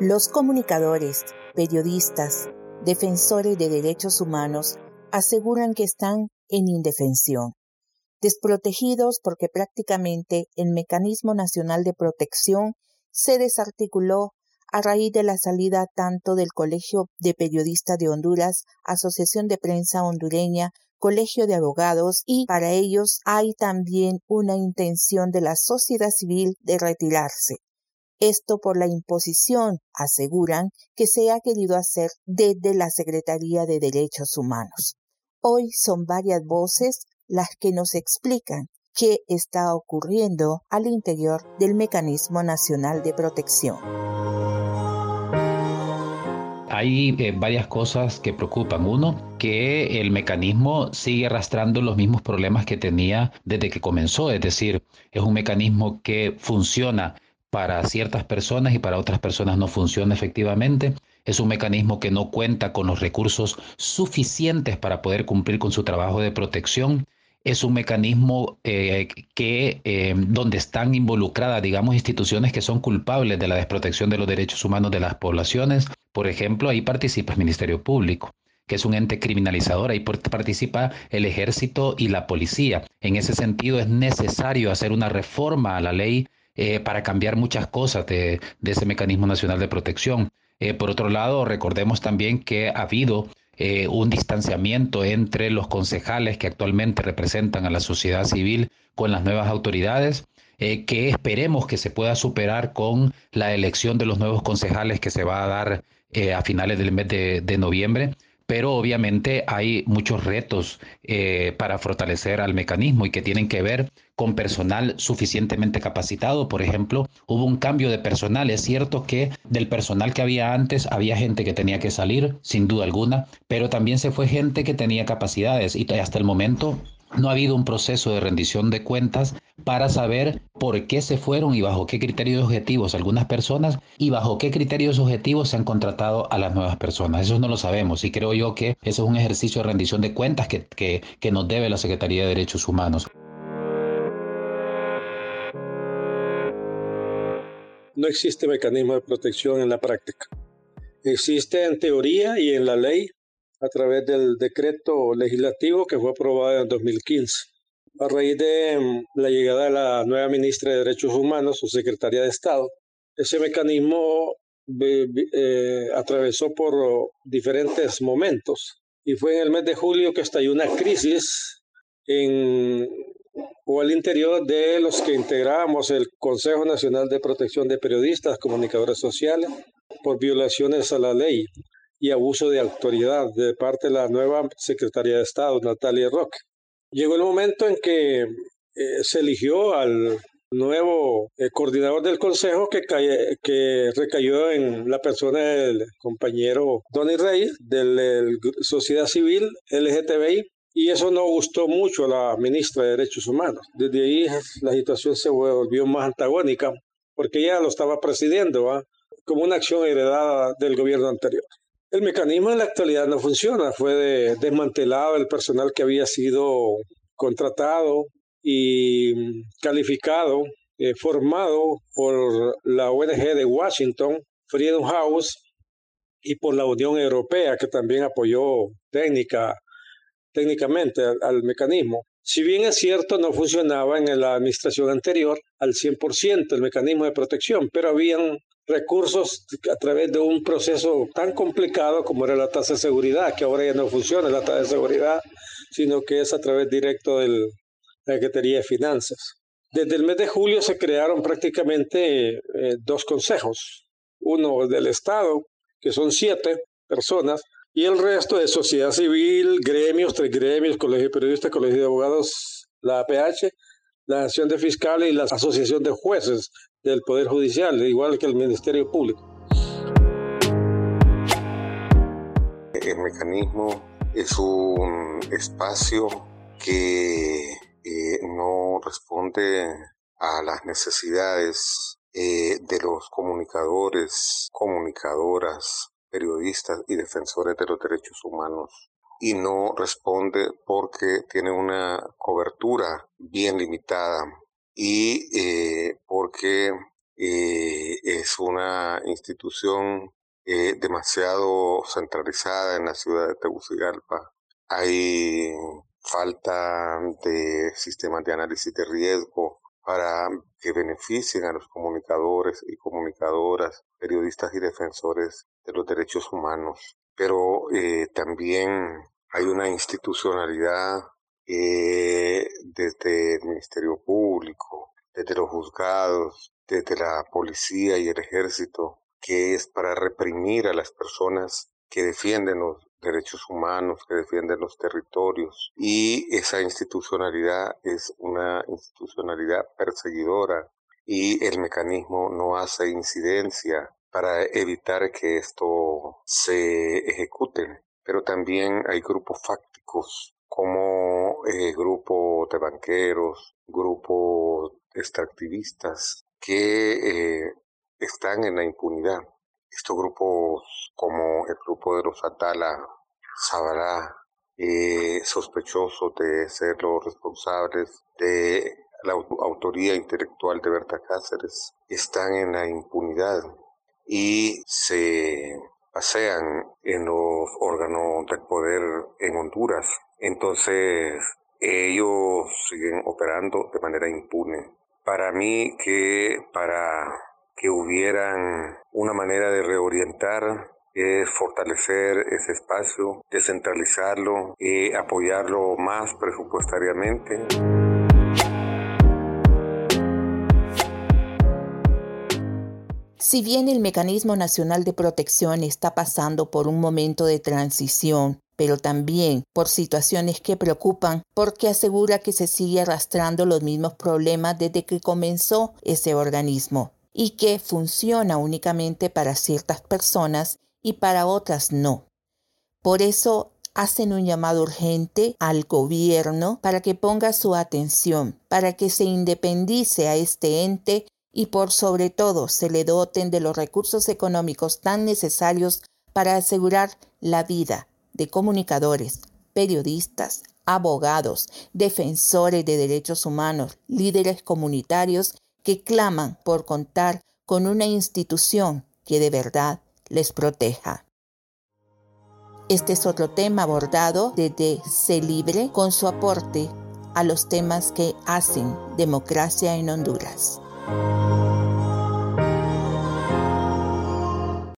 Los comunicadores, periodistas, defensores de derechos humanos aseguran que están en indefensión, desprotegidos porque prácticamente el Mecanismo Nacional de Protección se desarticuló a raíz de la salida tanto del Colegio de Periodistas de Honduras, Asociación de Prensa Hondureña, Colegio de Abogados y para ellos hay también una intención de la sociedad civil de retirarse. Esto por la imposición, aseguran, que se ha querido hacer desde la Secretaría de Derechos Humanos. Hoy son varias voces las que nos explican qué está ocurriendo al interior del Mecanismo Nacional de Protección. Hay eh, varias cosas que preocupan. Uno, que el mecanismo sigue arrastrando los mismos problemas que tenía desde que comenzó, es decir, es un mecanismo que funciona para ciertas personas y para otras personas no funciona efectivamente. Es un mecanismo que no cuenta con los recursos suficientes para poder cumplir con su trabajo de protección. Es un mecanismo eh, que eh, donde están involucradas, digamos, instituciones que son culpables de la desprotección de los derechos humanos de las poblaciones. Por ejemplo, ahí participa el Ministerio Público que es un ente criminalizador, ahí participa el ejército y la policía. En ese sentido es necesario hacer una reforma a la ley eh, para cambiar muchas cosas de, ese mecanismo nacional de protección. Eh, por otro lado, recordemos también que ha habido eh, un distanciamiento entre los concejales que actualmente representan a la sociedad civil con las nuevas autoridades, que esperemos que se pueda superar con la elección de los nuevos concejales que se va a dar a finales del mes de noviembre pero obviamente hay muchos retos eh, para fortalecer al mecanismo y que tienen que ver con personal suficientemente capacitado. Por ejemplo, hubo un cambio de personal. Es cierto que del personal que había antes había gente que tenía que salir, sin duda alguna, pero también se fue gente que tenía capacidades y hasta el momento no ha habido un proceso de rendición de cuentas para saber por qué se fueron y bajo qué criterios objetivos algunas personas y bajo qué criterios objetivos se han contratado a las nuevas personas. Eso no lo sabemos y creo yo que eso es un ejercicio de rendición de cuentas que, que, que nos debe la Secretaría de Derechos Humanos. No existe mecanismo de protección en la práctica. Existe en teoría y en la ley a través del decreto legislativo que fue aprobado en 2015. A raíz de mm, la llegada de la nueva ministra de Derechos Humanos o secretaria de Estado, ese mecanismo eh, atravesó por diferentes momentos y fue en el mes de julio que estalló una crisis en, o al interior de los que integrábamos el Consejo Nacional de Protección de Periodistas, Comunicadores Sociales, por violaciones a la ley y abuso de autoridad de parte de la nueva Secretaría de Estado, Natalia Roque. Llegó el momento en que eh, se eligió al nuevo eh, coordinador del Consejo que, que recayó en la persona del compañero Donny Rey, de la Sociedad Civil LGTBI, y eso no gustó mucho a la ministra de Derechos Humanos. Desde ahí la situación se volvió más antagónica, porque ella lo estaba presidiendo como una acción heredada del gobierno anterior. El mecanismo en la actualidad no funciona. Fue desmantelado el personal que había sido contratado y calificado, eh, formado por la ONG de Washington, Freedom House, y por la Unión Europea, que también apoyó técnica, técnicamente al, mecanismo. Si bien es cierto, no funcionaba en la administración anterior al 100% el mecanismo de protección, pero habían recursos a través de un proceso tan complicado como era la tasa de seguridad, que ahora ya no funciona la tasa de seguridad, sino que es a través directo de la Secretaría de Finanzas. Desde el mes de julio se crearon prácticamente eh, dos consejos, uno del Estado, que son siete personas, y el resto de sociedad civil, gremios, tres gremios, colegio de periodistas, colegio de abogados, la APH, la Asociación de Fiscales y la Asociación de Jueces del Poder Judicial, igual que el Ministerio Público. El mecanismo es un espacio que eh, no responde a las necesidades eh, de los comunicadores, comunicadoras, periodistas y defensores de los derechos humanos y no responde porque tiene una cobertura bien limitada y eh, porque eh, es una institución eh, demasiado centralizada en la ciudad de Tegucigalpa. Hay falta de sistemas de análisis de riesgo para que beneficien a los comunicadores y comunicadoras, periodistas y defensores de los derechos humanos. Pero eh, también hay una institucionalidad eh, desde el Ministerio Público, desde los juzgados, desde la policía y el ejército, que es para reprimir a las personas que defienden los derechos humanos, que defienden los territorios. Y esa institucionalidad es una institucionalidad perseguidora y el mecanismo no hace incidencia para evitar que esto se ejecute. Pero también hay grupos fácticos como eh, grupos de banqueros, grupos extractivistas que eh, están en la impunidad. Estos grupos como el grupo de los Atala, Sabará, eh, sospechosos de ser los responsables de la autoría intelectual de Berta Cáceres, están en la impunidad y se pasean en los órganos del poder en Honduras. Entonces, ellos siguen operando de manera impune. Para mí que para que hubieran una manera de reorientar es fortalecer ese espacio, descentralizarlo y apoyarlo más presupuestariamente. Si bien el Mecanismo Nacional de Protección está pasando por un momento de transición, pero también por situaciones que preocupan porque asegura que se sigue arrastrando los mismos problemas desde que comenzó ese organismo y que funciona únicamente para ciertas personas y para otras no. Por eso hacen un llamado urgente al gobierno para que ponga su atención, para que se independice a este ente y por sobre todo se le doten de los recursos económicos tan necesarios para asegurar la vida de comunicadores, periodistas, abogados, defensores de derechos humanos, líderes comunitarios que claman por contar con una institución que de verdad les proteja. Este es otro tema abordado desde Se Libre con su aporte a los temas que hacen democracia en Honduras. Música